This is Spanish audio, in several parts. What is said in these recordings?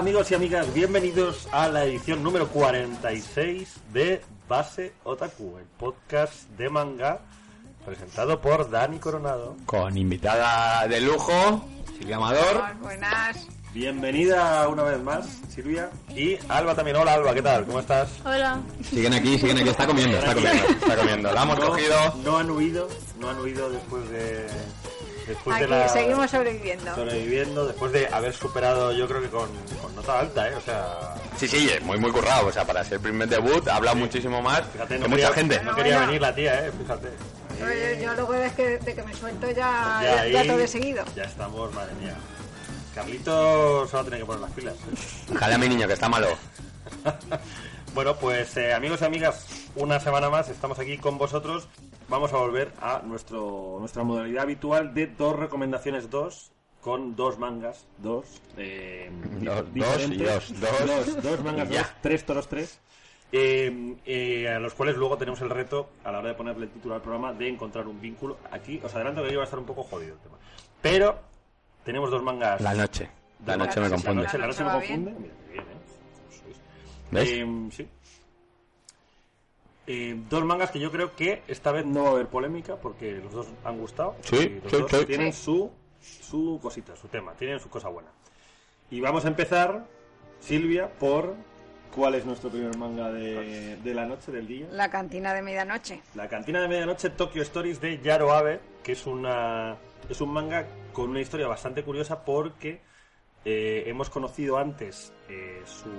Amigos y amigas, bienvenidos a la edición número 46 de Base Otaku, el podcast de manga presentado por Dani Coronado. Con invitada de lujo, Silvia Amador. Buenas. Bienvenida una vez más, Silvia. Y Alba también. Hola Alba, ¿qué tal? ¿Cómo estás? Hola. Siguen aquí, siguen aquí. Está comiendo, está comiendo, está comiendo. La hemos no, cogido. No han huido, no han huido después de... Después Aquí de la... seguimos sobreviviendo. sobreviviendo, después de haber superado, yo creo que con, con nota alta, ¿eh? O sea, Sí, sí, muy, muy currado. O sea, para ser primer debut, ha hablado muchísimo más fíjate, que no mucha quería, gente. no quería Bueno. venir la tía, ¿eh? Fíjate. Yo, yo luego es que, de que me suelto ya, Ya ya, ahí, ya todo de seguido. Ya estamos, madre mía. Carlitos se va a tener que poner las pilas. Jale a mi niño, que está malo. bueno, pues eh, amigos y amigas, una semana más estamos aquí con vosotros. Vamos a volver a nuestro nuestra modalidad habitual de dos recomendaciones, dos, con dos mangas, dos. eh, Dos- dos y dos, dos. dos, dos mangas, Y ya. dos, tres toros, tres. eh, eh, a los cuales luego tenemos el reto, a la hora de ponerle el título al programa, de encontrar un vínculo. Aquí os adelanto que hoy va a estar un poco jodido el tema. Pero tenemos dos mangas. La noche. La noche me La confunde. noche, la noche me confunde. bien. Mira, qué bien, ¿eh? ¿Ves? Eh, sí. Eh, dos mangas que yo creo que esta vez no va a haber polémica porque los dos han gustado. Sí, y los sí, dos sí. tienen su, su cosita, su tema, tienen su cosa buena. Y vamos a empezar, Silvia, por cuál es nuestro primer manga de, de la noche, del día. La cantina de medianoche. La cantina de medianoche Tokyo Stories de Yaro Abe, que es una es un manga con una historia bastante curiosa porque eh, hemos conocido antes eh, su,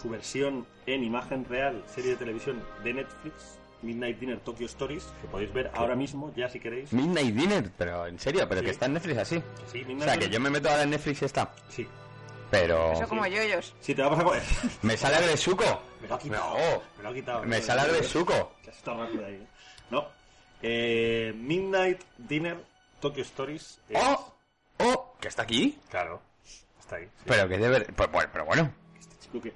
su versión en imagen real, serie de televisión de Netflix, Midnight Dinner Tokyo Stories, que podéis ver ahora mismo, ya si queréis. Midnight Dinner, pero en serio, pero Sí. que está en Netflix así. Sí, O sea, que yo me meto ahora en Netflix y está. Sí, Pero Eso como yoyos. sí, te vamos a comer. me sale Agresuco. Me lo ha quitado. No. Me lo ha quitado. Me sale Agresuco. Has estado rápido ahí. ¿eh? No. Eh, Midnight Dinner Tokyo Stories. es- ¡Oh! ¡Oh! ¿Que está aquí? Claro. Está ahí. sí. Pero que debe... Pero, bueno, pero bueno. Este chico que,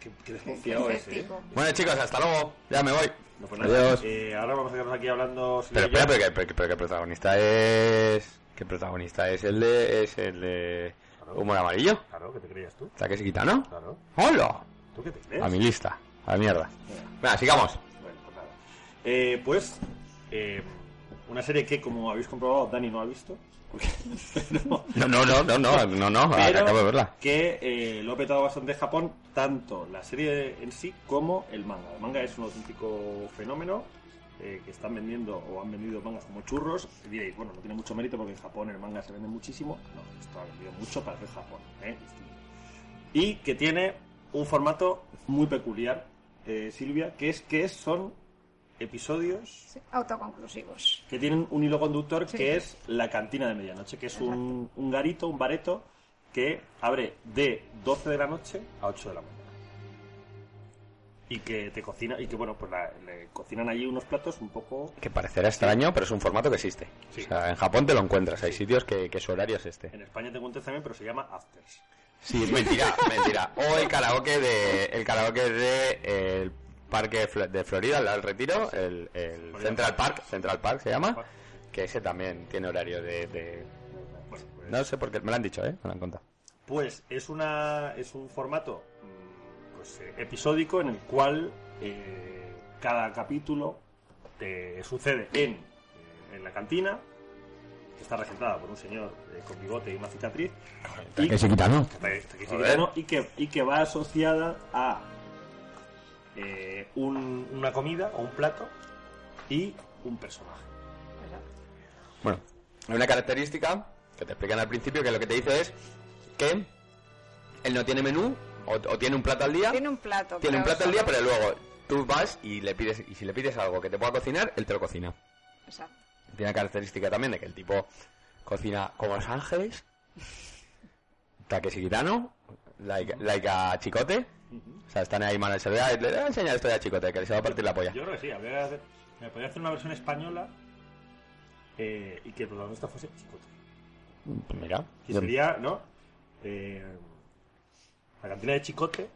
que, que desconfiado es, ¿eh? Bueno, chicos, hasta luego. Ya me voy. No, pues nada, Adiós. eh, ahora vamos a quedarnos aquí hablando. Pero espera, pero que, pero, que- pero que protagonista es... ¿Qué protagonista es el de... es el de... Claro. Humor amarillo? Claro, ¿qué te creías tú? ¿Está que se quita, no? Claro. ¡Hola! ¿Tú qué te crees? A mi lista. A la mierda. Venga, sigamos. Bueno, pues nada. Eh, pues, eh, una serie que, como habéis comprobado, Dani no ha visto. Pero- No, no, no, no, no, no, no, acabo de verla. que eh, lo ha petado bastante en Japón, tanto la serie en sí como el manga. El manga es un auténtico fenómeno eh, que están vendiendo o han vendido mangas como churros. Y diréis, bueno, no tiene mucho mérito porque en Japón el manga se vende muchísimo. No, esto ha vendido mucho para ser Japón. ¿eh? Y que tiene un formato muy peculiar, eh, Silvia, que es que son episodios Sí, Autoconclusivos. que tienen un hilo conductor Sí. que es la cantina de medianoche, que es un, un garito, un bareto que abre de 12 de la noche a 8 de la mañana. Y que te cocina, y que bueno, pues la- le cocinan allí unos platos un poco... Que parecerá extraño, pero es un formato que existe. Sí. O sea, en Japón te lo encuentras. Hay sitios que, que su horario es este. En España te encuentras también, pero se llama Afters. Sí, mentira, mentira. O el karaoke de el karaoke de eh, parque de Fl- de Florida, el Retiro, el, Central Park. Central Park se llama, que ese también tiene horario de, pues, no sé por qué, me lo han dicho, ¿eh? Me lo han contado. Pues es una es un formato mm, pues eh, episódico en el cual eh, cada capítulo eh, sucede en, eh, en la cantina que está regentada por un señor eh, con bigote y una cicatriz. Que se quita, y que, y que va asociada a eh, un- una comida o un plato y un personaje. Bueno, hay una característica que te explican al principio que lo que te dice es que él no tiene menú o, o tiene un plato al día. Tiene un plato. Tiene un plato al día, pero luego tú vas y le pides y si le pides algo que te pueda cocinar, él te lo cocina. Exacto. Tiene la característica también de que el tipo cocina como Los Ángeles, Takeshi Kitano, like, like a Chicote. O sea, están ahí de le voy a enseñar esto ya Chicote, que se va a partir la polla. Yo creo que sí, habría que hacer- me podría hacer una versión española eh, y que el protagonista fuese Chicote. Pues Mira, Que sería, ¿no? Eh, la cantina de Chicote,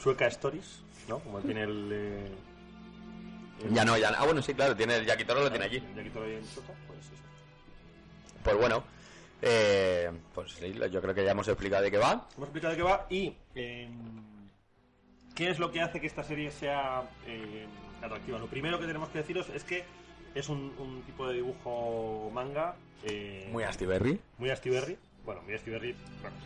Chueca Stories, ¿no? Como tiene el. eh, el- ya no, ya no. Ah, bueno, sí, claro, tiene el Yakitoro lo tiene allí. el ahí en Chueca, pues eso. Pues bueno, eh, pues sí, yo creo que ya hemos explicado de qué va. Hemos explicado de qué va y. eh, ¿Qué es lo que hace que esta serie sea eh, atractiva? Lo primero que tenemos que deciros es que es un, un tipo de dibujo manga. eh, Muy Astiberri. muy Astiberri. Bueno, muy Astiberri. Bueno,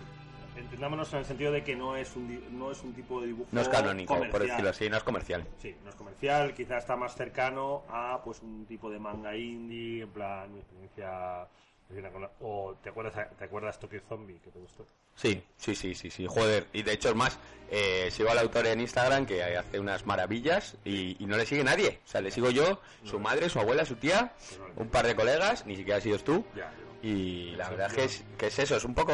entendámonos en el sentido de que no es un, no es un tipo de dibujo. No es canónico, por decirlo así, no es comercial. Sí, no es comercial, quizás está más cercano a pues un tipo de manga indie, en plan mi experiencia. O te acuerdas, te acuerdas Tokyo Zombie que te gustó. Sí, sí, sí, sí, sí, joder. Y de hecho es más, eh, sigo al autor en Instagram que hace unas maravillas y, y no le sigue nadie. O sea, le sigo yo, su madre, su abuela, su tía, un par de colegas, ni siquiera has sido tú. Ya, yo- Y la verdad que es, que es eso, es un poco...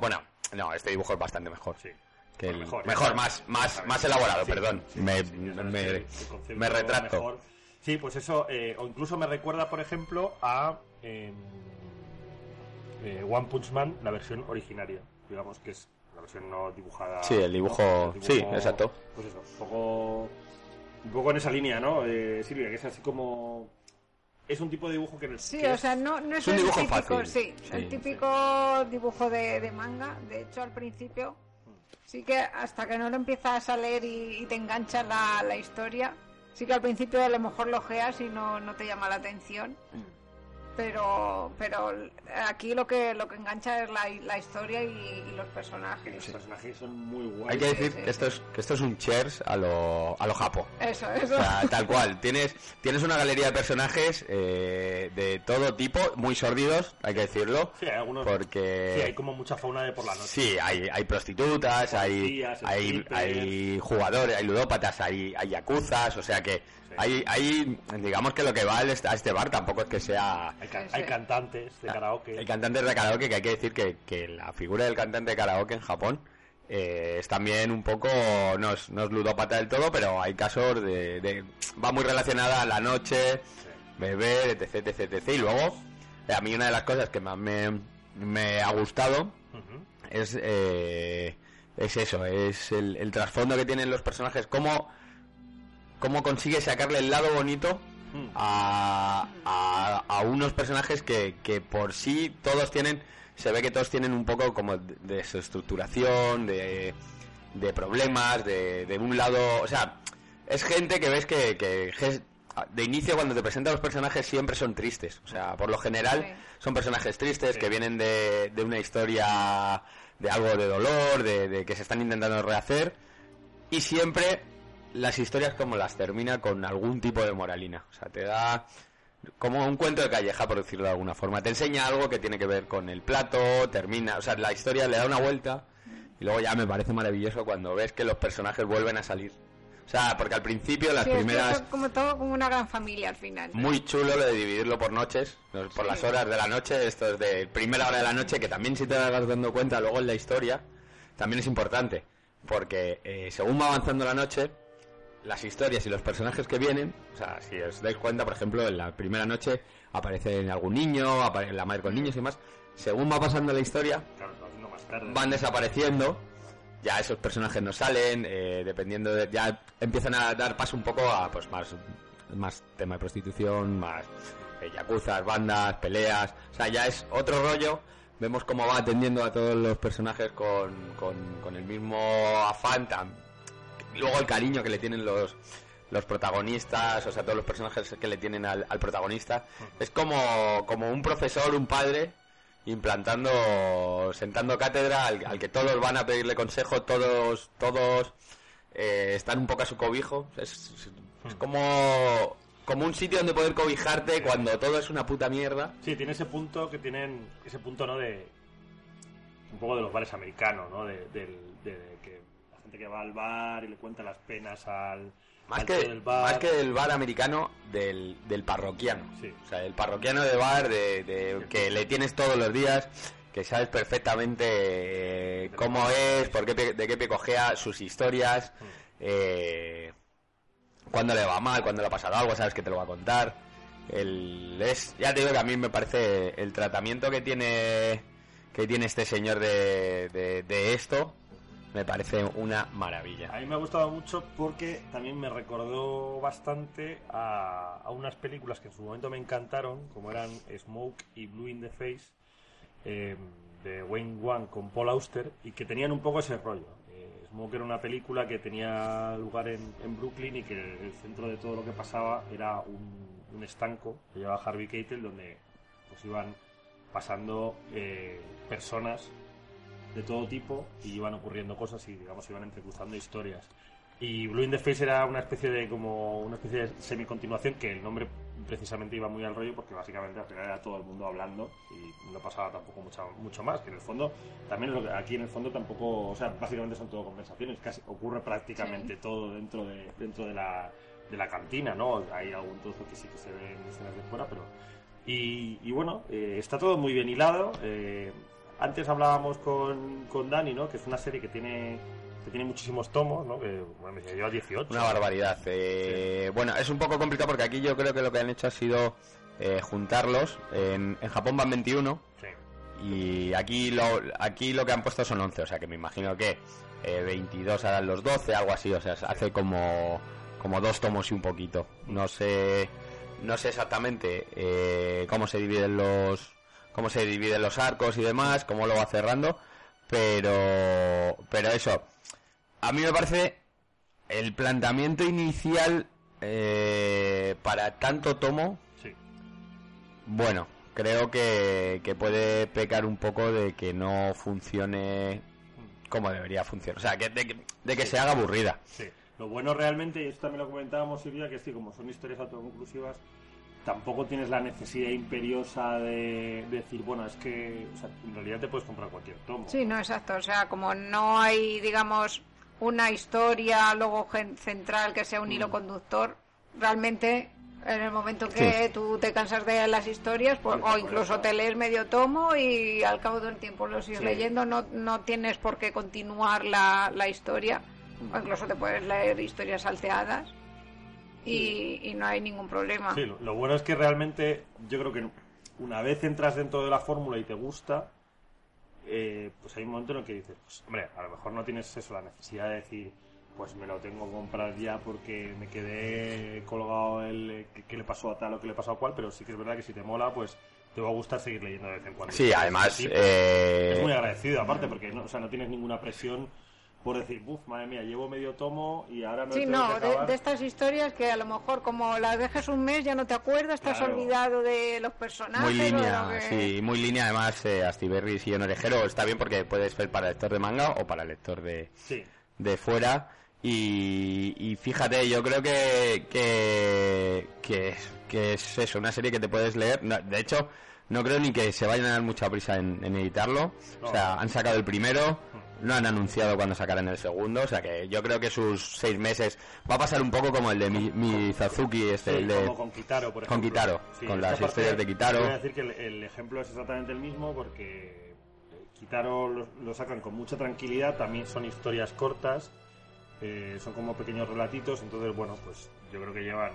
Bueno, no, este dibujo es bastante mejor. Sí. Que el- Mejor, mejor, ¿eh? más, más, más elaborado, Sí, perdón. sí, me, sí, me, concepto me retracto. mejor. Sí, pues eso, eh, o incluso me recuerda, por ejemplo, a em, eh, One Punch Man, la versión originaria, digamos que es la versión no dibujada. Sí, el dibujo- El sí, exacto. Pues eso, un poco, un poco en esa línea, ¿no? Eh, Silvia, que es así como. Es un tipo de dibujo que en el. Sí, o sea, no, no es, Es un el dibujo típico, fácil, sí, sí. el típico dibujo de, de manga. De hecho, al principio, sí que hasta que no lo empiezas a leer y, y te engancha la, la historia, sí que al principio a lo mejor lo ojeas y no, no te llama la atención. Pero, pero aquí lo que lo que engancha es la, la historia y, y los personajes. Los personajes son muy guays. Hay que decir sí, sí. que esto es, que esto es un Cheers a lo, a lo Japo. Eso, eso. O sea, tal cual. Tienes, tienes una galería de personajes eh, de todo tipo, muy sórdidos, hay que decirlo. Sí, hay algunos. Porque... Sí, hay como mucha fauna de por la noche. Sí, hay, hay prostitutas, hay, hay, hay jugadores, hay ludópatas, hay, hay yakuzas, o sea que hay, hay, digamos que lo que va a este- bar tampoco es que sea Hay, can- hay cantantes de karaoke. el cantante de karaoke, que hay que decir que, que la figura del cantante de karaoke en Japón eh, es también un poco, no es, no es ludópata del todo, pero hay casos de, de- va muy relacionada a la noche, beber, etc, etc, etc. Y luego, eh, a mí una de las cosas que más me, me ha gustado Ujú. es, eh, es eso, es el, el trasfondo que tienen los personajes, cómo, cómo consigue sacarle el lado bonito Mm. a, a, a unos personajes que, que por sí todos tienen, se ve que todos tienen un poco como de, su estructuración, de, de problemas, de, de un lado, o sea, es gente que ves que, que de inicio cuando te presentan los personajes siempre son tristes, o sea, por lo general Sí. son personajes tristes Sí. que vienen de, de una historia de algo de dolor, de, de que se están intentando rehacer y siempre las historias como las termina con algún tipo de moralina, o sea, te da como un cuento de calleja, por decirlo de alguna forma. Te enseña algo que tiene que ver con el plato, termina, o sea, la historia le da una vuelta y luego ya me parece maravilloso cuando ves que los personajes vuelven a salir. O sea, porque al principio las Sí, primeras es como todo como una gran familia al final. muy chulo lo de dividirlo por noches, ¿no? por las horas de la noche, esto es de primera hora de la noche, que también si te vas dando cuenta luego en la historia, también es importante, porque eh, según va avanzando la noche, las historias y los personajes que vienen, o sea, si os dais cuenta, por ejemplo, en la primera noche aparece algún niño, aparece la madre con niños y demás, según va pasando la historia, Claro, más tarde. van desapareciendo, ya esos personajes no salen, eh, dependiendo de, ya empiezan a dar paso un poco a pues más más tema de prostitución, más eh, yakuzas, bandas, peleas, o sea, ya es otro rollo. Vemos cómo va atendiendo a todos los personajes con, con, con el mismo afán, tan- luego el cariño que le tienen los los protagonistas, o sea, todos los personajes que le tienen al, al protagonista. Es como, como un profesor, un padre, implantando, sentando cátedra al, al que todos van a pedirle consejo, todos, todos eh, están un poco a su cobijo. Es, es- es como, como un sitio donde poder cobijarte cuando todo es una puta mierda. Sí, tiene ese punto que tienen, ese punto, ¿no? De un poco de los bares americanos, ¿no? De, del- de- de que va al bar y le cuenta las penas al Más al que, del bar. más que del bar americano, del, del parroquiano. Sí. O sea, el parroquiano de bar, de, de- que le tienes todos los días, que sabes perfectamente eh, cómo es, por qué, de qué pecojea, sus historias, Mm. eh, cuándo le va mal, cuándo le ha pasado algo, sabes que te lo va a contar. El, es, ya te digo que a mí me parece el tratamiento que tiene que tiene este señor de, de, de esto, me parece una maravilla. A mí me ha gustado mucho porque también me recordó bastante a, a unas películas que en su momento me encantaron, como eran Smoke y Blue in the Face, eh, de Wayne Wang con Paul Auster, y que tenían un poco ese rollo. Eh, Smoke era una película que tenía lugar en, en Brooklyn y que el centro de todo lo que pasaba era un, estanco que llevaba Harvey Keitel, donde pues iban pasando eh, personas de todo tipo y iban ocurriendo cosas y digamos iban entrecruzando historias. Y Blue in the Face era una especie de como una especie de semi-continuación que el nombre precisamente iba muy al rollo porque básicamente al final era todo el mundo hablando y no pasaba tampoco mucho, mucho más, que en el fondo también lo que- aquí en el fondo tampoco, o sea, básicamente son todo conversaciones, casi ocurre prácticamente todo dentro de dentro de la de la cantina, ¿no? Hay algún trozo que sí que se ve en escenas de fuera, pero y, y bueno, eh, está todo muy bien hilado. eh, antes hablábamos con, con Dani, ¿no? Que es una serie que tiene que tiene muchísimos tomos, ¿no? Que bueno, me lleva 18. Una barbaridad. eh, Bueno, es un poco complicado porque aquí yo creo que lo que han hecho ha sido eh, juntarlos. En, en Japón van 21 Sí. y aquí lo, aquí lo que han puesto son 11, o sea que me imagino que eh, 22 harán los 12, algo así, o sea, se hace como, como dos tomos y un poquito. No sé, no sé exactamente eh, cómo se dividen los cómo se dividen los arcos y demás, cómo lo va cerrando, pero pero eso a mí me parece el planteamiento inicial eh, para tanto tomo Sí. bueno, creo que, que puede pecar un poco de que no funcione como debería funcionar. O sea, que, de, que- de que se haga aburrida. Sí. Lo bueno realmente, y esto también lo comentábamos Silvia, que que como son historias autoconclusivas, tampoco tienes la necesidad imperiosa de, de decir, bueno, es que o sea, en realidad te puedes comprar cualquier tomo. Sí, no, exacto. O sea, como no hay, digamos, una historia luego gen- central que sea un hilo conductor, realmente en el momento que Sí. tú te cansas de las historias, pues, o incluso te lees medio tomo y al cabo del tiempo lo sigues Sí. leyendo, no, no tienes por qué continuar la, la historia, o incluso te puedes leer historias salteadas y, y no hay ningún problema. Sí, lo, lo bueno es que realmente yo creo que una vez entras dentro de la fórmula y te gusta, eh, pues hay un momento en el que dices, pues, hombre, a lo mejor no tienes eso, la necesidad de decir, pues me lo tengo que comprar ya porque me quedé colgado el eh, que, que le pasó a tal o que le pasó a cual, pero sí que es verdad que si te mola, pues te va a gustar seguir leyendo de vez en cuando. Sí, además, eh, Es muy agradecido, aparte, porque no, o sea, no tienes ninguna presión por decir, buf, madre mía, llevo medio tomo y ahora me Sí, lo tengo no, que de, acabar". de estas historias que a lo mejor como las dejes un mes ya no te acuerdas, estás Claro. olvidado de los personajes. muy o de línea, lo que- sí, muy línea. Además, eh, Astiberri y Orejero está bien porque puedes ver para lector de manga o para lector de, Sí, de fuera. Y, y fíjate, yo creo que, que, que, es- que es eso, una serie que te puedes leer. No, de hecho, no creo ni que se vayan a dar mucha prisa en, en editarlo. O sea, han sacado el primero, no han anunciado cuando sacarán el segundo. O sea que yo creo que sus seis meses va a pasar un poco como el de Mi- Mizazuki, este, Sí, el de. como con Kitaro, por con ejemplo. Kitaro, Sí, con las historias de Kitaro. Voy a decir que el, el ejemplo es exactamente el mismo porque Kitaro lo, lo sacan con mucha tranquilidad, también son historias cortas, eh, son como pequeños relatitos, entonces, bueno, pues yo creo que llevan,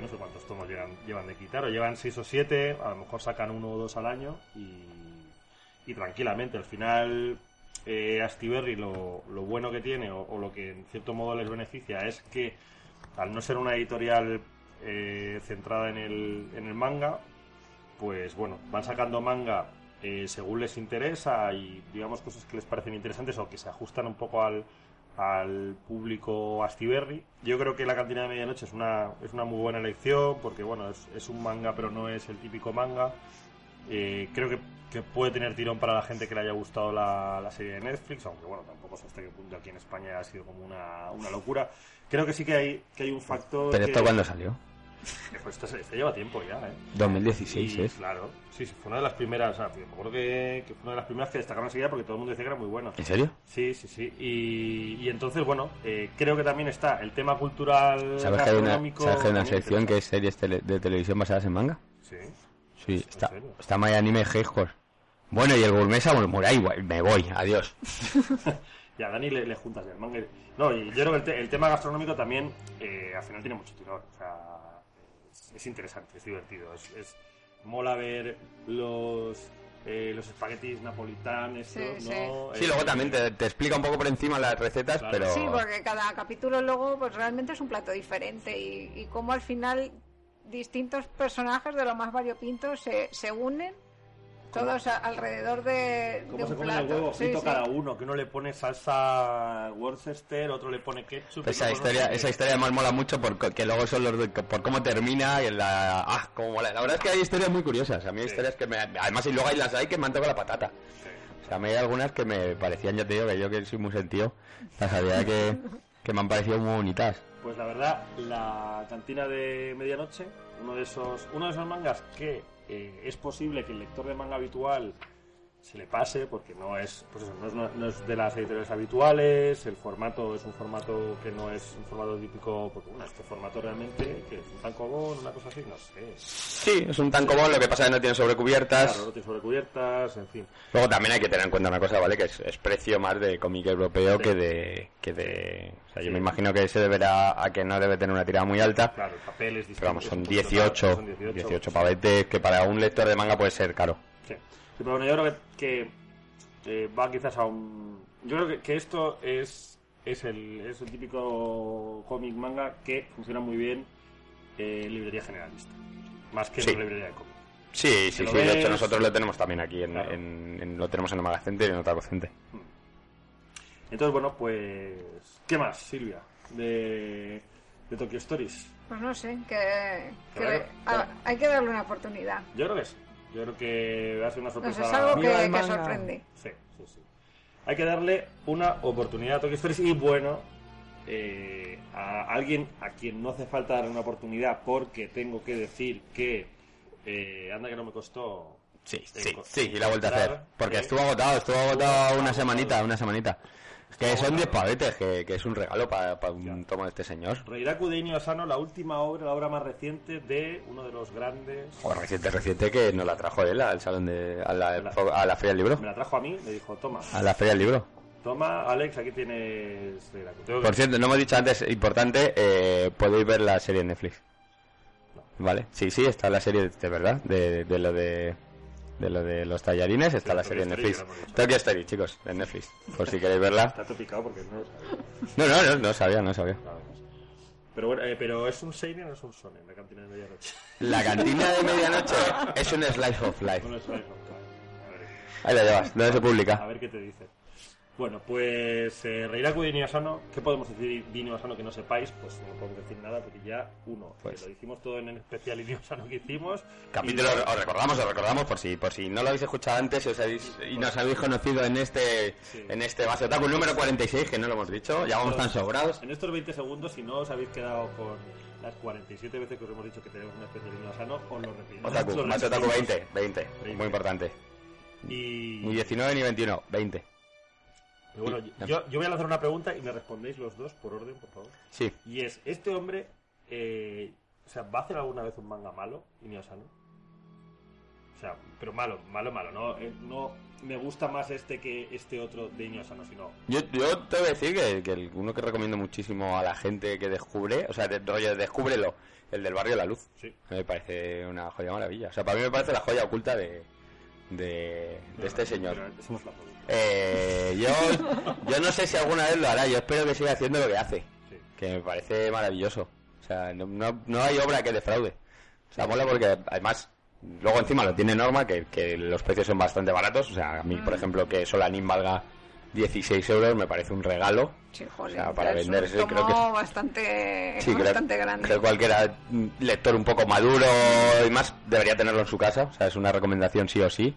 no sé cuántos tomos llevan, de Kitaro, llevan seis o siete, a lo mejor sacan uno o dos al año y, y tranquilamente, al final eh, Astiberri lo, bueno que tiene o, o lo que en cierto modo les beneficia es que al no ser una editorial eh, centrada en el, en el manga, pues bueno, van sacando manga eh, según les interesa y digamos cosas que les parecen interesantes o que se ajustan un poco al, al público Astiberri. Yo creo que La Cantina de Medianoche es una, es una muy buena elección porque, bueno, es, es un manga, pero no es el típico manga. Eh, creo que, que puede tener tirón para la gente que le haya gustado la, la serie de Netflix, aunque, bueno, tampoco sé hasta qué punto aquí en España ha sido como una, una locura. Creo que sí que hay, que hay un factor. Pero que- esto cuando salió. Pues esto lleva tiempo ya, ¿eh? 2016 Y, es. Claro, sí, sí, fue una de las primeras, o sea, me acuerdo que, que fue una de las primeras que destacaron enseguida porque todo el mundo decía que era muy bueno. ¿En serio? Sí, sí, sí. Y, y entonces, bueno, eh, creo que también está el tema cultural. ¿Sabes que hay una, ¿sabes que hay una sección que es series tele- de televisión basadas en manga? Sí. Sí, ¿En está, está My Anime Headquarters. Bueno, y el Gourmet Samurai, me voy, adiós. Y a Dani le, le juntas el manga. No, y yo creo que el, te- el tema gastronómico también eh, al final tiene mucho tirón. O sea, es, es interesante, es divertido. Es, es- mola ver los eh, los espaguetis napolitanos, Sí, ¿no? Sí, Eh, luego también te, te explica un poco por encima las recetas, Claro. pero... Sí, porque cada capítulo luego pues realmente es un plato diferente y, y cómo al final distintos personajes de lo más variopintos se, se unen todos a- alrededor de, de ¿Cómo se un come el plato. huevo Sí, frito sí. cada uno? Que uno le pone salsa Worcester, otro le pone ketchup. Esa no historia, sé esa historia además mola mucho porque que luego son los de- por cómo termina y la ah, cómo mola. La verdad es que hay historias muy curiosas. A mí hay Sí. historias que me además y luego hay las hay que me han tocado la patata. Sí. O sea, a mí hay algunas que me parecían, ya te digo, que yo que soy muy sentido, las había que, que me han parecido muy bonitas. Pues la verdad, la cantina de medianoche, uno de esos, uno de esos mangas que eh, es posible que el lector de manga habitual se le pase, porque no es, pues eso, no es, una- no es de las editoriales habituales, el formato es un formato que no es un formato típico, porque bueno, este formato realmente, que es un tankobon, una cosa así, no sé. Sí, es un tan común, lo que pasa es que no tiene sobrecubiertas. Claro, no tiene sobrecubiertas, en fin. Luego también hay que tener en cuenta una cosa, ¿vale? Que es, es precio más de cómic europeo Sí. que de... Que de o sea, yo Sí. me imagino que se deberá a que no debe tener una tirada muy alta. Claro, el papel es distinto. Pero vamos, son un poquito 18, caro, son 18, 18 pavetes que para un lector de manga puede ser caro. Sí. Pero bueno, yo creo que, que, eh, va quizás a un... Yo creo que, que esto es, es, el, es el típico cómic manga que funciona muy bien eh, en librería generalista. Más que Sí. en librería de cómic. Sí, sí, sí. De hecho, ves. nosotros lo tenemos también aquí. En, Claro. en- en- lo tenemos en el Magacente y en Otaku Center. Entonces, bueno, pues... ¿Qué más, Silvia? De, de Tokyo Stories. Pues no sé, que, que Claro, a- claro. hay que darle una oportunidad. Yo creo que sí. Yo creo que va a ser una sorpresa. sé, es algo que, que sorprende. Sí, sí, sí. Hay que darle una oportunidad a Tokyo Stories y bueno, eh, a alguien a quien no hace falta dar una oportunidad porque tengo que decir que eh, anda que no me costó. Sí, eh, sí, sí, y la vuelta a hacer. Porque eh, estuvo agotado, estuvo agotado. una semanita, una semanita. Que son 10 agotado. pavetes, que, que es un regalo para un Ya. tomo de este señor. Reiraku de Inio Asano, la última obra, la obra más reciente de uno de los grandes. O reciente, reciente, que nos la trajo él al salón de... a la, La- a la feria del libro. Me la trajo a mí, me dijo, toma, A la feria del libro. toma, Alex, aquí tienes Reiraku. Tengo que- Por cierto, no hemos dicho antes, importante, eh, podéis ver la serie en Netflix. ¿Vale? Sí, sí, está la serie de verdad, de, de lo de de lo de los tallarines, está Sí, la serie Story, Netflix. Tokyo Story, chicos, en Netflix, por si queréis verla. Está topicado porque no lo sabía. No, no, no, no sabía, no sabía. Más. Pero bueno, eh, pero es un seinen o es un sonen, la cantina de medianoche. La cantina de medianoche es un slice of life. Life of. A ver, Ahí la llevas, ¿dónde se a publica? ver qué te dice. Bueno, pues eh, Reiraku de Inuyasano, ¿qué podemos decir de Inuyasano que no sepáis? Pues no podemos decir nada porque ya, uno, Pues- que lo hicimos todo en el especial Inuyasano que hicimos. Capítulo, y- os recordamos, os recordamos por si, por si no lo habéis escuchado antes y, os habéis, y nos habéis conocido en este, Sí. en este base otaku número 46, que no lo hemos dicho, ya vamos tan sobrados. En estos 20 segundos, si no os habéis quedado con las 47 veces que os hemos dicho que tenemos un especial Inuyasano, os lo repetimos. Otaku, Lo otaku repetimos. 20, 20, 20. muy importante. Y, Ni 19 ni 21, 20. Y bueno, yo, yo voy a lanzar una pregunta y me respondéis los dos por orden, por favor. Sí, Y es, ¿este hombre eh, o sea, va a hacer alguna vez un manga malo, Inuyasano? O sea, pero malo, malo, malo, no, eh, no me gusta más este que este otro de Inuyasano, sino... yo, yo te voy a decir que, que el- uno que recomiendo muchísimo a la gente que descubre, o sea, de, rollo, descúbrelo, el del barrio La Luz. Sí. Me parece una joya maravilla. O sea, para mí me parece la joya oculta de, de, de este señor. La pregunta. Eh, yo, yo no sé si alguna vez lo hará, yo espero que siga haciendo lo que hace, que me parece maravilloso. O sea, no, no, no hay obra que defraude. O sea, mola porque además, luego encima lo tiene Norma, que, que los precios son bastante baratos. O sea, a mí, por ejemplo, que Solanin valga 16 euros me parece un regalo. Sí, joder, O sea, para es un venderse, creo que- bastante, Sí, creo, bastante grande. creo mm, lector un poco maduro y más debería tenerlo en su casa. O sea, es una recomendación sí o sí.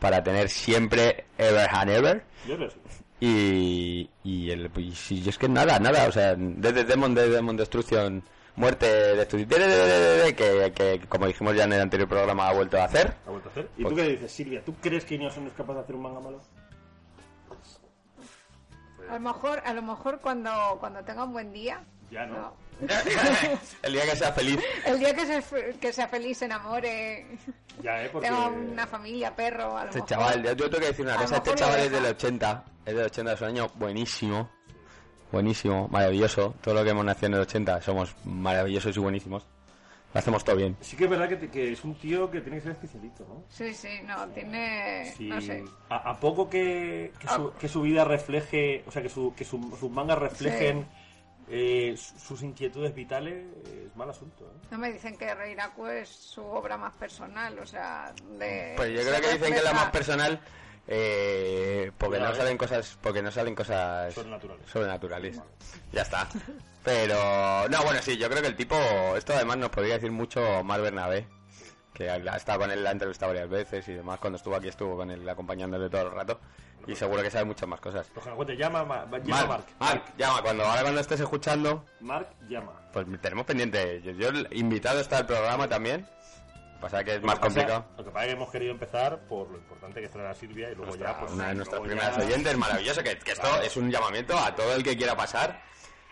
Para tener siempre Ever and Ever. Yo. Y, y, el, y si es que nada, nada. O sea, desde Demon, de Demon Destruction, muerte, destrucción. Que, que, como dijimos ya en el anterior programa, ha vuelto a hacer. Ha vuelto a hacer. ¿Y Pues- tú qué dices, Silvia? ¿Tú crees que Ineos no es capaz de hacer un manga malo? A lo mejor, a lo mejor cuando, cuando tenga un buen día. Ya no. no. el día que sea feliz. El día que, se, que sea feliz, se enamore, Ya, ¿eh? Porque... tenga una familia, perro, a lo Este mejor. chaval, yo yo tengo que decir una A cosa, este chaval es del 80, es del 80, es un año buenísimo, buenísimo, maravilloso, todo lo que hemos nacido en el 80 somos maravillosos y buenísimos, lo hacemos todo bien. Sí que es verdad que, te- que es un tío que tiene que ser especialito, ¿no? Sí, sí, no, tiene... Sí, No sé. a, a poco que, que, su, que su vida refleje, o sea, que, su, que su- sus mangas reflejen eh, su- sus inquietudes vitales, es mal asunto. ¿eh? No me dicen que Reiraku es su obra más personal, o sea, de... Pues yo creo que dicen que es la más personal eh, porque no ves. salen cosas, porque no salen cosas Sobrenaturales. sobrenaturales. Ya está. Pero, no, bueno, sí, yo creo que el tipo, esto además nos podría decir mucho Mar Bernabé, que ha estado con él, la ha entrevistado varias veces y demás, cuando estuvo aquí estuvo con él acompañándole todo el rato y seguro que sabe muchas más cosas. Pues cuente, llama, Ma- llama Mark, Mark. Mark, llama, cuando, ahora cuando estés escuchando, Mark, llama. pues tenemos pendiente, yo, yo el invitado está al programa también, pasa que es más complicado. Lo que pasa es que hemos querido empezar por lo importante que es traer a Silvia y luego ya, pues. una de nuestras primeras ya- oyentes, maravilloso, que, que esto es un llamamiento a todo el que quiera pasar,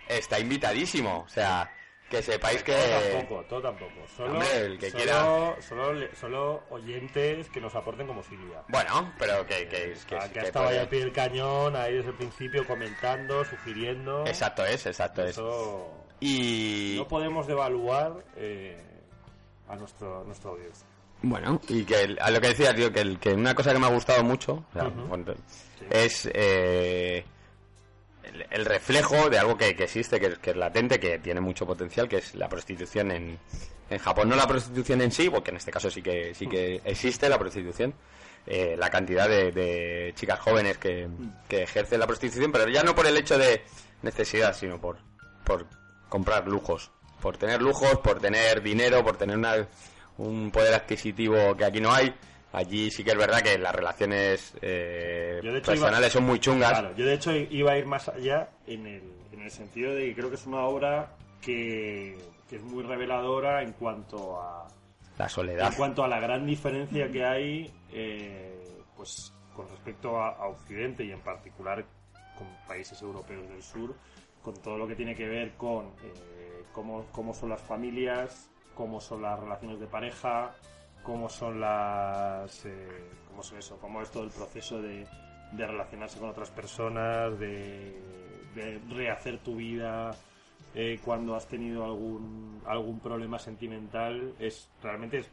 está invitadísimo, o sea, que sepáis que... Todo tampoco, todo tampoco. Solo, Hombre, el que solo, quiera. Solo, solo oyentes que nos aporten como Silvia. Bueno, pero que... que, que, que, que ha estado ahí puede- al pie del cañón, ahí desde el principio comentando, sugiriendo. Exacto es, exacto es. Y... no podemos devaluar eh, a nuestro, nuestra audiencia. Bueno, y que el- a lo que decía, tío, que, el- que una cosa que me ha gustado mucho o sea, Ujú. bueno, es eh, el, el reflejo de algo que, que existe, que, es- que es latente, que tiene mucho potencial, que es la prostitución en, en Japón. No la prostitución en sí, porque en este caso sí que, sí que existe la prostitución. eh, la cantidad de, de chicas jóvenes que, que ejercen la prostitución, pero ya no por el hecho de necesidad, sino por, por comprar lujos. Por tener lujos, por tener dinero, por tener una, un poder adquisitivo que aquí no hay. Allí sí que es verdad que las relaciones eh, personales iba- son muy chungas. Claro, yo de hecho iba a ir más allá en el, en el sentido de que creo que es una obra que, que es muy reveladora en cuanto a La soledad. en cuanto a la gran diferencia que hay eh, pues con respecto a, a Occidente y en particular con países europeos del sur con todo lo que tiene que ver con eh, cómo, cómo son las familias cómo son las relaciones de pareja cómo son las eh, cómo son eso cómo es todo el proceso de, de relacionarse con otras personas de, rehacer tu vida eh, cuando has tenido algún algún problema sentimental es realmente es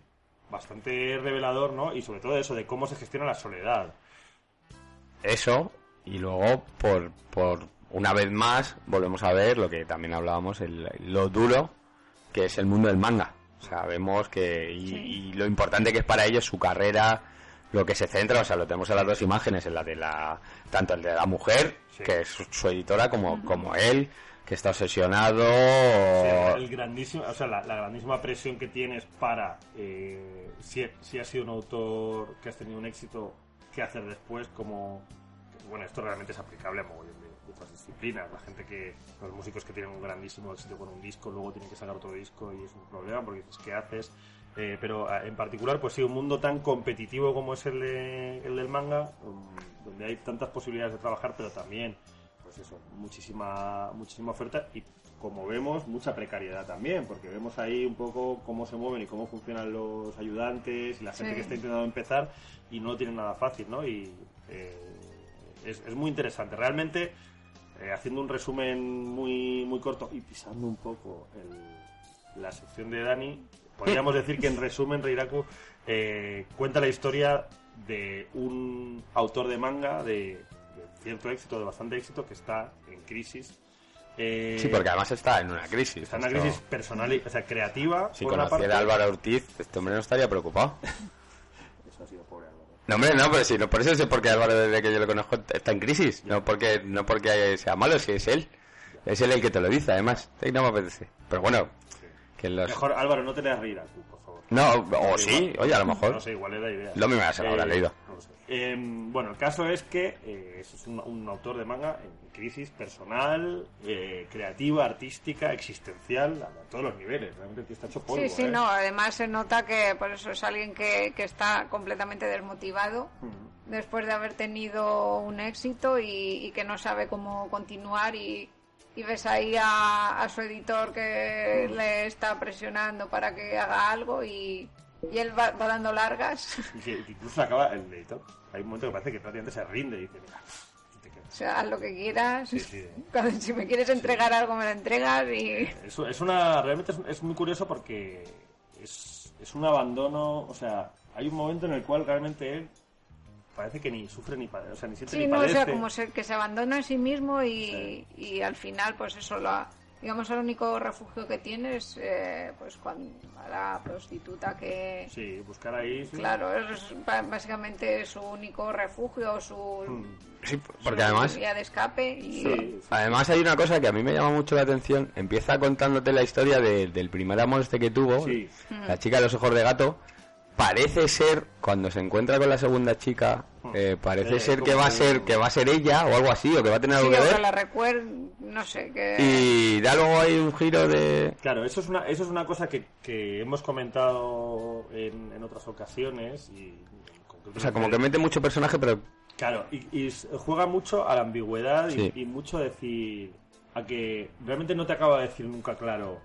bastante revelador no y sobre todo eso de cómo se gestiona la soledad. Eso, y luego, por, por una vez más, volvemos a ver lo que también hablábamos, el, lo duro que es el mundo del manga. Sabemos que, y, y lo importante que es para ellos su carrera, lo que se centra, o sea, lo tenemos en las dos imágenes, en la de la, tanto el de la mujer, Sí. que es su, su editora, como, como él, que está obsesionado. el grandísimo o sea la, la grandísima presión que tienes para eh, si, si has sido un autor que has tenido un éxito qué hacer después como bueno esto realmente es aplicable a mogollón otras disciplinas la gente que los músicos que tienen un grandísimo éxito con un disco luego tienen que sacar otro disco y es un problema porque dices qué haces Eh, pero eh, en particular pues sí un mundo tan competitivo como es el, de- el del manga um, donde hay tantas posibilidades de trabajar pero también pues eso, muchísima, muchísima oferta y como vemos, mucha precariedad también, porque vemos ahí un poco cómo se mueven y cómo funcionan los ayudantes y la gente Sí. que está intentando empezar y no lo tienen nada fácil, ¿no? Y eh, es, es muy interesante. Realmente, eh, haciendo un resumen muy, muy corto y pisando un poco el- la sección de Dani, podríamos decir que en resumen, Reiraku eh, cuenta la historia de un autor de manga de, de cierto éxito, de bastante éxito, que está en crisis. Eh, Sí, porque además está en una crisis. está en una Esto- crisis personal, y, o sea, creativa. Si por conociera a. Álvaro Ortiz, este hombre no estaría preocupado. Eso ha sido pobre Álvaro. No, hombre, no, pero sí, no, por eso sé por qué Álvaro, desde que yo lo conozco, está en crisis. No porque, no porque sea malo, si es él. Es él el que te lo dice, además. No me apetece. Pero bueno, que los... Mejor, Álvaro, no te leas reír tú, por favor. No, o sí, oye, a lo mejor. No sé, igual es la idea. Lo mismo se lo habrá Eh, leído. no lo sé. Eh, bueno, el caso es que eh, es un, un autor de manga en crisis personal, eh, creativa, artística, existencial, a, a todos los niveles. Realmente está hecho polvo. Sí, sí, ¿eh? no, además se nota que por eso es alguien que, que está completamente desmotivado Mm. después de haber tenido un éxito y, y que no sabe cómo continuar y, y ves ahí a, a su editor que le está presionando para que haga algo y, y él va, va dando largas. Y que- incluso acaba el editor. Hay un momento que parece que prácticamente se rinde y dice, mira. O sea, haz lo que quieras. Sí, sí. Cuando- si me quieres entregar algo, me lo entregas y... Es, es una, realmente es, es muy curioso porque es, es un abandono, o sea, hay un momento en el cual realmente él parece que ni sufre ni padece, o sea, ni siente Sí, ni no, o padece. sea, como se- que se abandona a sí mismo y, y al final, pues eso, la, digamos, el único refugio que tiene es, eh, pues, cuando a la prostituta que, Sí, buscar ahí... sí. claro, es básicamente su único refugio, su, Mm. Sí, porque su además... vía de escape y... Sí, Además hay una cosa que a mí me llama mucho la atención. Empieza contándote la historia de- del primer amor este que tuvo, Sí. la chica de los ojos de gato. Parece ser, cuando se encuentra con la segunda chica, eh, parece Eh, ser que va a ser que va a ser ella o algo así, o que va a tener Sí, algo que ver. la no sé, que... Y da luego ahí un giro de... Claro, eso es una, eso es una cosa que, que hemos comentado en, en otras ocasiones y... O sea, como que mete mucho personaje, pero Claro, y, juega mucho a la ambigüedad y- Sí. y, mucho a decir a que realmente no te acaba de decir nunca claro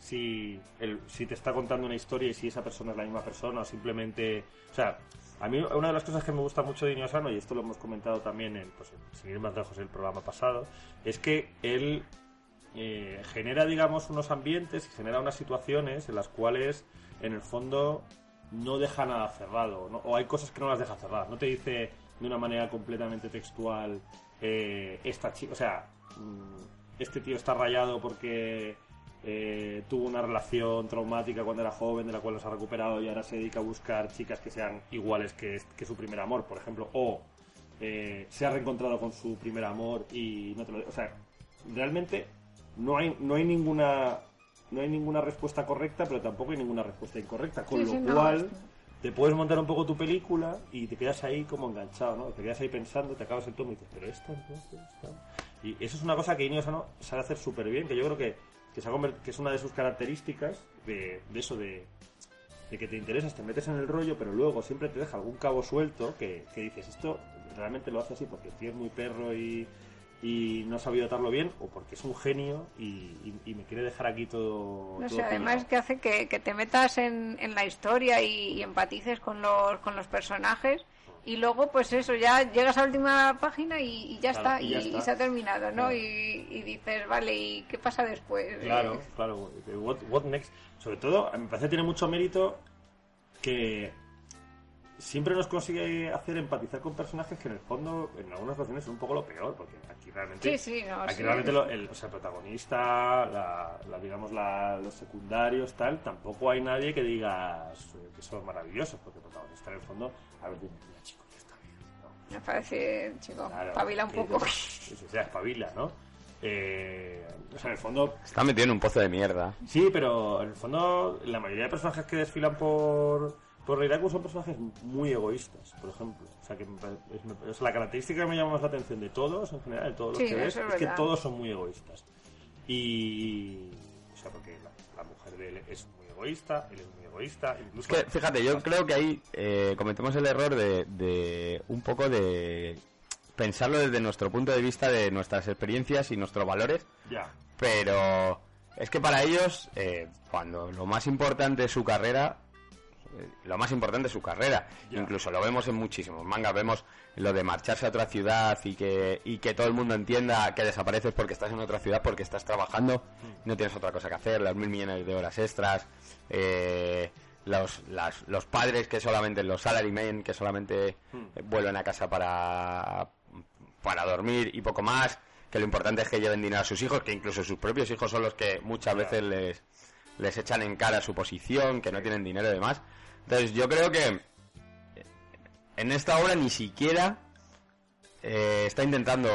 si el, si te está contando una historia y si esa persona es la misma persona o simplemente o sea a mí una de las cosas que me gusta mucho de Iñosano y esto lo hemos comentado también en pues sin ir más lejos el programa pasado es que él eh, genera digamos unos ambientes y genera unas situaciones en las cuales en el fondo no deja nada cerrado o hay cosas que no las deja cerrar. No te dice de una manera completamente textual eh, esta chica o sea mm, este tío está rayado porque eh, tuvo una relación traumática cuando era joven de la cual no se ha recuperado y ahora se dedica a buscar chicas que sean iguales que, que su primer amor por ejemplo. O eh, se ha reencontrado con su primer amor y no te lo o sea realmente no hay no hay ninguna no hay ninguna respuesta correcta pero tampoco hay ninguna respuesta incorrecta. Con Sí, lo sí, no, cual es- te puedes montar un poco tu película y te quedas ahí como enganchado no te quedas ahí pensando te acabas el tomo y dices pero esto entonces tal". y eso es una cosa que Iñigo Sano sabe hacer súper bien que yo creo que que, se ha que es una de sus características de, de eso de de que te interesas, te metes en el rollo, pero luego siempre te deja algún cabo suelto que, que dices, esto realmente lo hace así porque el tío es muy perro y, y no ha sabido atarlo bien, o porque es un genio y, y- y me quiere dejar aquí todo. No todo sé, además que hace que, que te metas en, en la historia y, y empatices con los, con los personajes y luego pues eso, ya llegas a la última página y, y ya Claro, está, y y, ya y está. se ha terminado, ¿no? Claro. Y, y dices, vale, ¿y qué pasa después? Claro, claro. What, what next? Sobre todo, me parece que tiene mucho mérito que siempre nos consigue hacer empatizar con personajes que en el fondo, en algunas ocasiones, son un poco lo peor, porque aquí realmente. Sí, sí, no, Aquí sí. realmente lo- el, o sea, el protagonista, la, la, digamos, la- los secundarios, tal, tampoco hay nadie que digas eh, que son maravillosos, porque el protagonista en el fondo, a ver, Me parece, chico, Claro, pabila un poco. O sea, espabila, ¿no? Eh, o sea, en el fondo, está metido en un pozo de mierda. Sí, pero en el fondo la mayoría de personajes que desfilan por, por Reiraku son personajes muy egoístas, por ejemplo. O sea, que es, es la característica que me llama más la atención de todos, en general, de todos los Sí, que ves, es es que todos son muy egoístas. Y... O sea, porque la, la mujer de él es egoísta, él es muy egoísta, incluso... Es que, fíjate, yo creo que ahí eh, cometemos el error de, de un poco de pensarlo desde nuestro punto de vista de nuestras experiencias y nuestros valores, Ya, pero es que para ellos, eh, cuando lo más importante es su carrera, lo más importante es su carrera. Incluso lo vemos en muchísimos mangas, vemos lo de marcharse a otra ciudad y que, y que todo el mundo entienda que desapareces porque estás en otra ciudad, porque estás trabajando, no tienes otra cosa que hacer, los mil millones de horas extras, eh, los, las- los padres que solamente, los salarymen que solamente eh, vuelven a casa para, para dormir y poco más, que lo importante es que lleven dinero a sus hijos, que incluso sus propios hijos son los que muchas veces les, les echan en cara su posición, que no tienen dinero y demás. Entonces yo creo que en esta obra ni siquiera eh, está intentando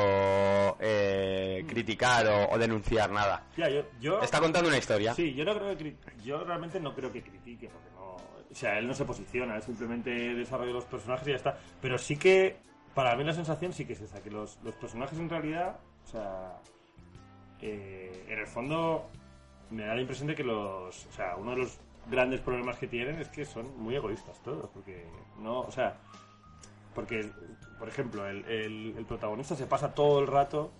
eh, criticar o, o denunciar nada. Ya, yo, yo- Está contando una historia. Sí, yo no creo que yo realmente no creo que critique porque no, o sea, él no se posiciona, él simplemente desarrolla los personajes y ya está. Pero sí que para mí la sensación sí que es esa, que los, los personajes en realidad, o sea, eh, en el fondo me da la impresión de que los, o sea, uno de los grandes problemas que tienen es que son muy egoístas todos, porque no, o sea, porque, por ejemplo, el, el- el protagonista se pasa todo el rato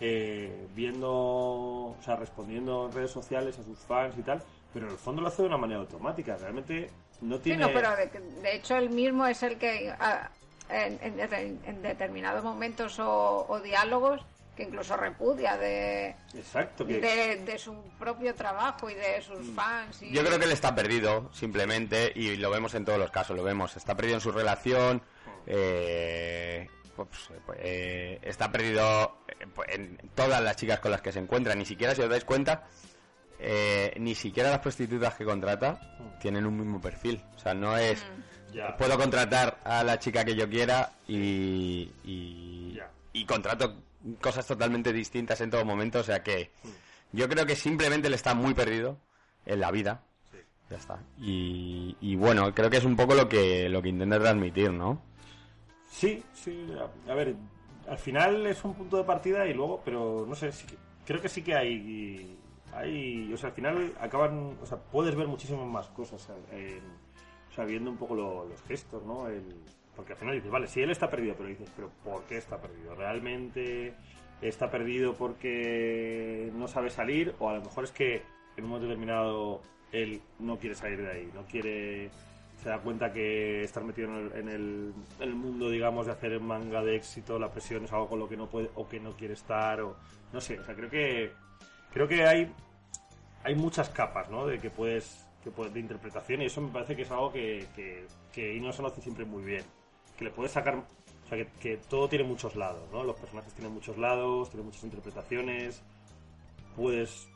eh, viendo, o sea, respondiendo en redes sociales a sus fans y tal, pero en el fondo lo hace de una manera automática. Realmente no Sí, tiene. no, pero de, de hecho él mismo es el que ah, en, en- en determinados momentos o, o diálogos que incluso repudia de, Exacto, que. de, de su propio trabajo y de sus fans. Y, Yo creo que él está perdido, simplemente, y lo vemos en todos los casos, lo vemos. Está perdido en su relación, eh, pues, eh, está perdido eh, en todas las chicas con las que se encuentra. Ni siquiera, si os dais cuenta, eh, ni siquiera las prostitutas que contrata tienen un mismo perfil. O sea, no es... Ya. Puedo contratar a la chica que yo quiera y, y contrato cosas totalmente distintas en todo momento. O sea que yo creo que simplemente él está muy perdido en la vida. Sí. Ya está. Y, y bueno, creo que es un poco lo que, lo que intenta transmitir, ¿no? Sí, sí. A, a ver, al final es un punto de partida y luego, pero no sé, sí creo que sí que hay. hay o sea, al final acaban. O sea, puedes ver muchísimas más cosas. eh, en- o sea, viendo un poco lo- los gestos, ¿no? El, porque al final dices, vale, si él está perdido, pero dices, pero ¿por qué está perdido? ¿Realmente está perdido porque no sabe salir? O a lo mejor es que en un momento determinado él no quiere salir de ahí, no quiere se da cuenta que estar metido en el, en el, el mundo, digamos, de hacer manga de éxito, la presión es algo con lo que no puede o que no quiere estar, o no sé, o sea, creo que creo que hay hay muchas capas, ¿no? De que puedes, de interpretación y eso me parece que es algo que que, que Ino lo hace siempre muy bien, que le puedes sacar, o sea, que, que todo tiene muchos lados, ¿no? Los personajes tienen muchos lados, tienen muchas interpretaciones, puedes,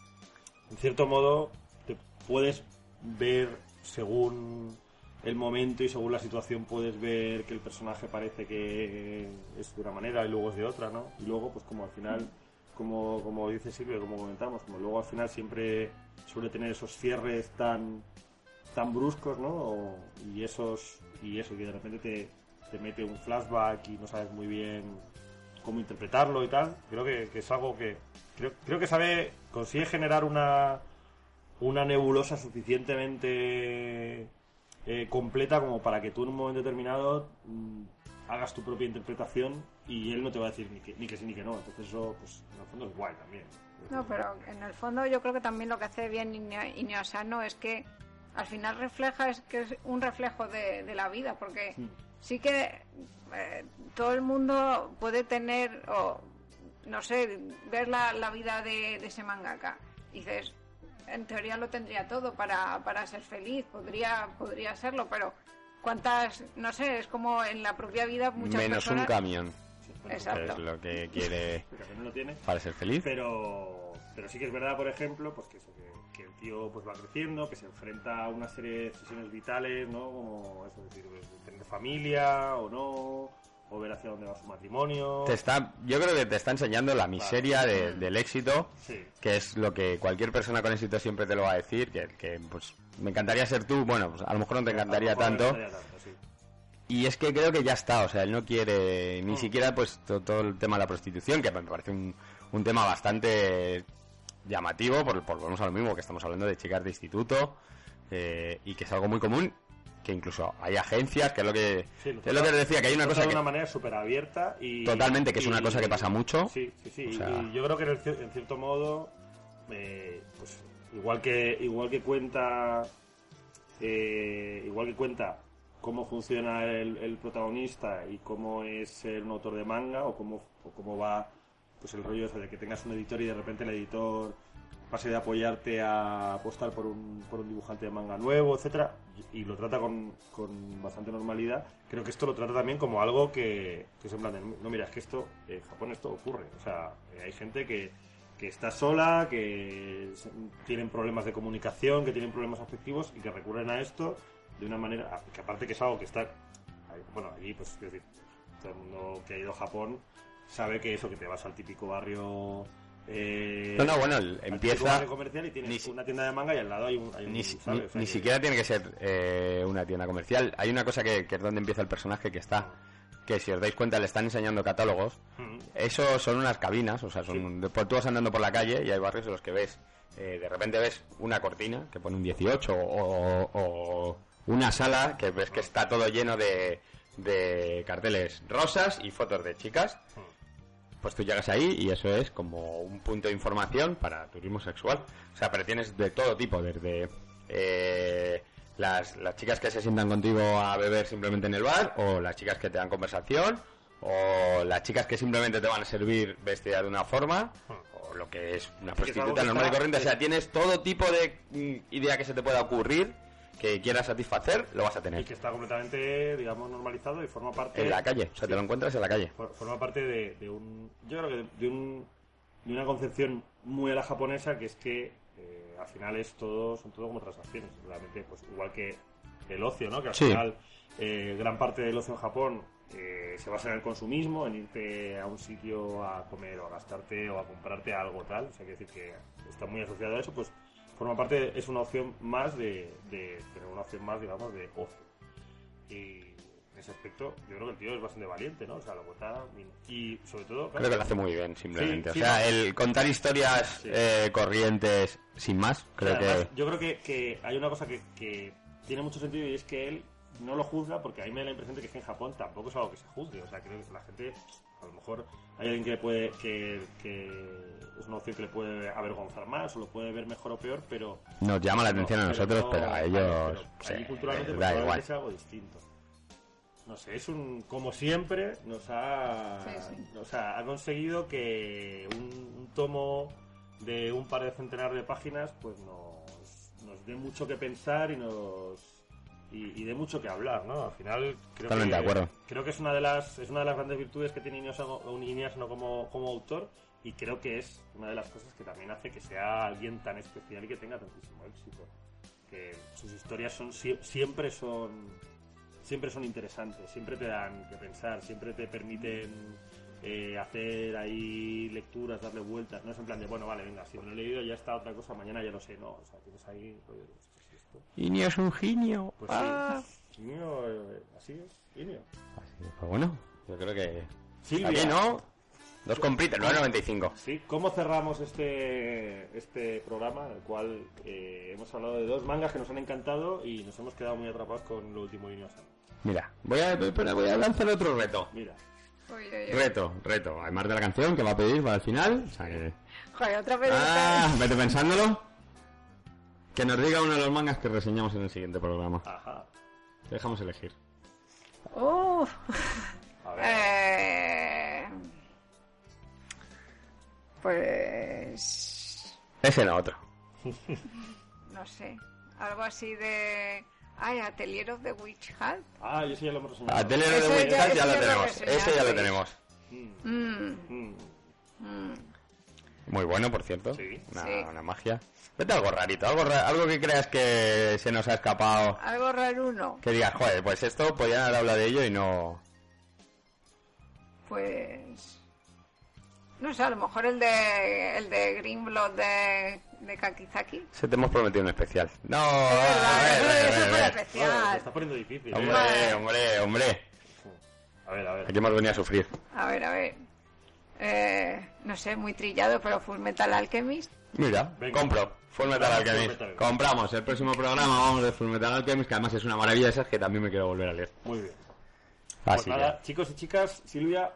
en cierto modo, te puedes ver según el momento y según la situación puedes ver que el personaje parece que es de una manera y luego es de otra, ¿no? Y luego, pues como al final, como, como dice Silvia, como comentamos, como luego al final siempre suele tener esos cierres tan tan bruscos, ¿no? O- y esos y eso que de repente te, te mete un flashback y no sabes muy bien cómo interpretarlo y tal. Creo que, que es algo que creo, creo que sabe consigue generar una una nebulosa suficientemente eh, completa como para que tú en un momento determinado mm, hagas tu propia interpretación y él no te va a decir ni que, ni que sí ni que no. Entonces eso, pues, en el fondo es guay también. No, pero en el fondo yo creo que también lo que hace bien Ineosano es que al final refleja, es que es un reflejo de, de la vida, porque sí que eh, todo el mundo puede tener, o no sé, ver la, la vida de, de ese mangaka. Y dices, en teoría lo tendría todo para, para ser feliz, podría, podría serlo, pero cuántas, no sé, es como en la propia vida muchas Menos un camión, que Exacto. es lo que quiere al final no tiene. para ser feliz. Pero, pero sí que es verdad, por ejemplo, pues que, eso, que, que el tío pues va creciendo, que se enfrenta a una serie de decisiones vitales, ¿no? Como eso, es decir, tener familia o no, o ver hacia dónde va su matrimonio. Te está, yo creo que te está enseñando la miseria de- del éxito, Sí. que es lo que cualquier persona con éxito siempre te lo va a decir, que, que, pues me encantaría ser tú, bueno, pues a lo mejor no te encantaría no tanto, sí. y es que creo que ya está, o sea, él no quiere ni Mm. siquiera pues to- todo, el tema de la prostitución, que me parece un, un tema bastante llamativo, por, por volvemos a lo mismo, que estamos hablando de chicas de instituto, eh, y que es algo muy común, que incluso hay agencias, que es lo que, Sí, lo es lo que os decía, que hay una cosa que... de una manera súper abierta y... Totalmente, que es y- una cosa que pasa mucho. Sí, sí, sí. O sea- Y yo creo que en, cierto modo, eh, pues igual que igual que cuenta, eh, igual que cuenta cómo funciona el, el protagonista y cómo es ser un autor de manga o cómo, o cómo va pues el rollo de que tengas un editor y de repente el editor pase de apoyarte a apostar por un, por un dibujante de manga nuevo, etcétera, y, lo trata con, con bastante normalidad. Creo que esto lo trata también como algo que, que es en plan de, no mira, es que esto, en Japón esto ocurre. O sea, eh, hay gente que, que está sola, que tienen problemas de comunicación, que tienen problemas afectivos y que recurren a esto de una manera, que aparte que es algo que está bueno, allí, pues, quiero decir, todo el mundo que ha ido a Japón sabe que eso, que te vas al típico barrio. Eh, No, no, bueno, empieza... comercial y tienes ni si- una tienda de manga y al lado hay un. hay un, Ni, ni- O sea ni que- siquiera tiene que ser eh, una tienda comercial. Hay una cosa que, que es donde empieza el personaje que está, que si os dais cuenta le están enseñando catálogos. Eso son unas cabinas, o sea, son después tú vas andando por la calle y hay barrios en los que ves, eh, de repente ves una cortina que pone un 18 o, o una sala que ves que está todo lleno de, de carteles rosas y fotos de chicas. Pues tú llegas ahí y eso es como un punto de información para turismo sexual. O sea, pero tienes de todo tipo, desde eh, las, las chicas que se sientan contigo a beber simplemente en el bar, o las chicas que te dan conversación, o las chicas que simplemente te van a servir vestidas de una forma, o lo que es una prostituta normal y corriente. O sea, tienes todo tipo de mm, idea que se te pueda ocurrir que quieras satisfacer, lo vas a Y tener. que está completamente, digamos, normalizado y forma parte. En la calle, o sea, te lo encuentras en la calle. For- forma parte de, de un yo creo que de, de un de una concepción muy a la japonesa que es que eh, al final es todo son todo como transacciones realmente pues igual que el ocio no que al Sí. final eh, gran parte del ocio en Japón eh, se basa en el consumismo en irte a un sitio a comer o a gastarte o a comprarte algo tal o sea quiere decir que está muy asociado a eso pues forma parte es una opción más de, de tener una opción más digamos de ocio y en ese aspecto, yo creo que el tío es bastante valiente, ¿no? O sea, lo cuenta. Y sobre todo, Creo que lo hace muy bien, simplemente. Sí, o sea, sí, el contar historias Sí. eh, corrientes sin más, creo además, que... Yo creo que, que hay una cosa que, que tiene mucho sentido y es que él no lo juzga porque a mí me da la impresión de que es que en Japón tampoco es algo que se juzgue. O sea, creo que la gente, a lo mejor hay alguien que le puede, que, que es una opción que le puede avergonzar más o lo puede ver mejor o peor, pero Nos llama la atención a No, nosotros, no, pero a ellos pero allí sí, culturalmente les pues, da probablemente igual. sea algo distinto. No sé, es un. Como siempre, nos ha. Sí, sí. O sea, ha conseguido que un, un tomo de un par de centenares de páginas, pues nos, nos dé mucho que pensar y nos. Y, y dé mucho que hablar, ¿no? Al final creo Totalmente que, de acuerdo. creo que es una de las es una de las grandes virtudes que tiene no como, como autor y creo que es una de las cosas que también hace que sea alguien tan especial y que tenga tantísimo éxito que sus historias son siempre son siempre son interesantes siempre te dan que pensar siempre te permiten eh, hacer ahí lecturas darle vueltas no es en plan de bueno vale venga si me lo he leído ya está otra cosa mañana ya no sé no o sea tienes ahí es. Inio es un genio. pues Ah. sí Inio, eh, así es Inio Así que, pues bueno, yo creo que... Silvia. Aquí, ¿no? Dos compritas, 9.95. Sí, ¿cómo cerramos este, este programa en el cual eh, hemos hablado de dos mangas que nos han encantado y nos hemos quedado muy atrapados con lo último de Inuyasha? Mira, voy a, espera, voy a lanzar otro reto. Mira. Reto, reto. Además de la canción que va a pedir para el final. O sea que... Joder, otra vez. Ah, vete pensándolo. Que nos diga uno de los mangas que reseñamos en el siguiente programa. ajá. Te dejamos elegir. Uf. A ver, Eh, Pues. Ese no, otro. No sé. Algo así de. Ay, Atelier of the Witch Hat. ah, yo sí ya lo hemos reseñado. A Teler de Ese Witch ya- Hat ya lo ya lo tenemos. Ese ya lo tenemos. Mm, Mm, mm. Muy bueno, por cierto. Sí. Una, Sí. una magia. Vete algo rarito, algo, ra- algo que creas que se nos ha escapado. Algo raruno. Que digas, joder, pues esto podían haber hablado de ello y no. Pues. No sé, a lo mejor el de. El de Greenblood de. De Kakizaki. Se te hemos prometido un especial. No, Es verdad, a ver, eso- a ver, eso a ver, fue. Bueno, especial. está poniendo difícil. ¿eh? Hombre, hombre, hombre. A ver, a ver. Aquí hemos venido a sufrir. A ver, a ver. Eh, no sé, muy trillado, pero Full Metal Alchemist. Mira, Venga. compro. Full Metal Alchemist. Full Metal. Compramos. El próximo programa vamos de Full Metal Alchemist, que además es una maravilla esa que también me quiero volver a leer. Muy bien. Pues nada, chicos y chicas, Silvia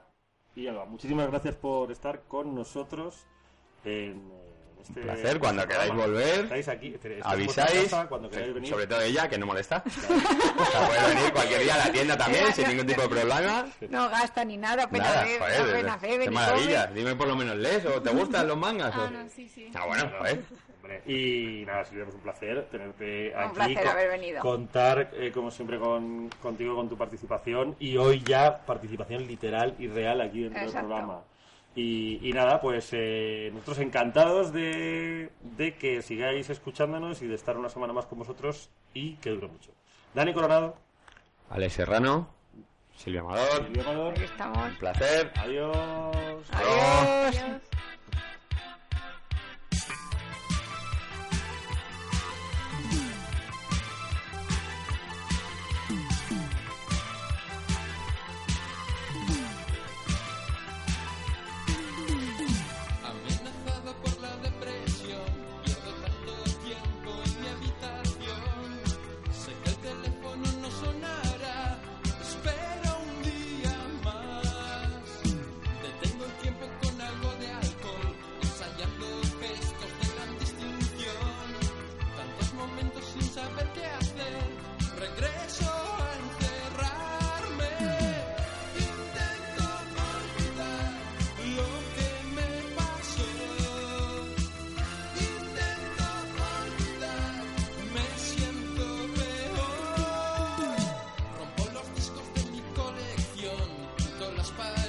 y Alba, muchísimas gracias por estar con nosotros en, este Un placer, cuando este queráis programa. volver, Estáis aquí, este- Avisáis, casa, cuando queráis venir. sobre todo ella, que no molesta. O sea, puede venir cualquier día a la tienda también, sin ningún tipo de problema. No gasta ni nada, apenas Nada, bebe, joder, apenas bebe qué maravilla. come. Dime por lo menos, ¿lees o te gustan los mangas? o- Ah, no, sí, sí. Ah, bueno, joder. Y nada, Silvia, pues un placer tenerte aquí. Un placer co- haber venido. Contar, eh, como siempre, con, contigo, con tu participación. Y hoy ya participación literal y real aquí dentro del programa. Y, y nada, pues eh, nosotros encantados de, de que sigáis escuchándonos y de estar una semana más con vosotros y que dure mucho. Dani Coronado, Alex Serrano. Silvia Amador, Silvio Amador. Aquí estamos. un placer. Adiós. Adiós. Adiós. las palabras.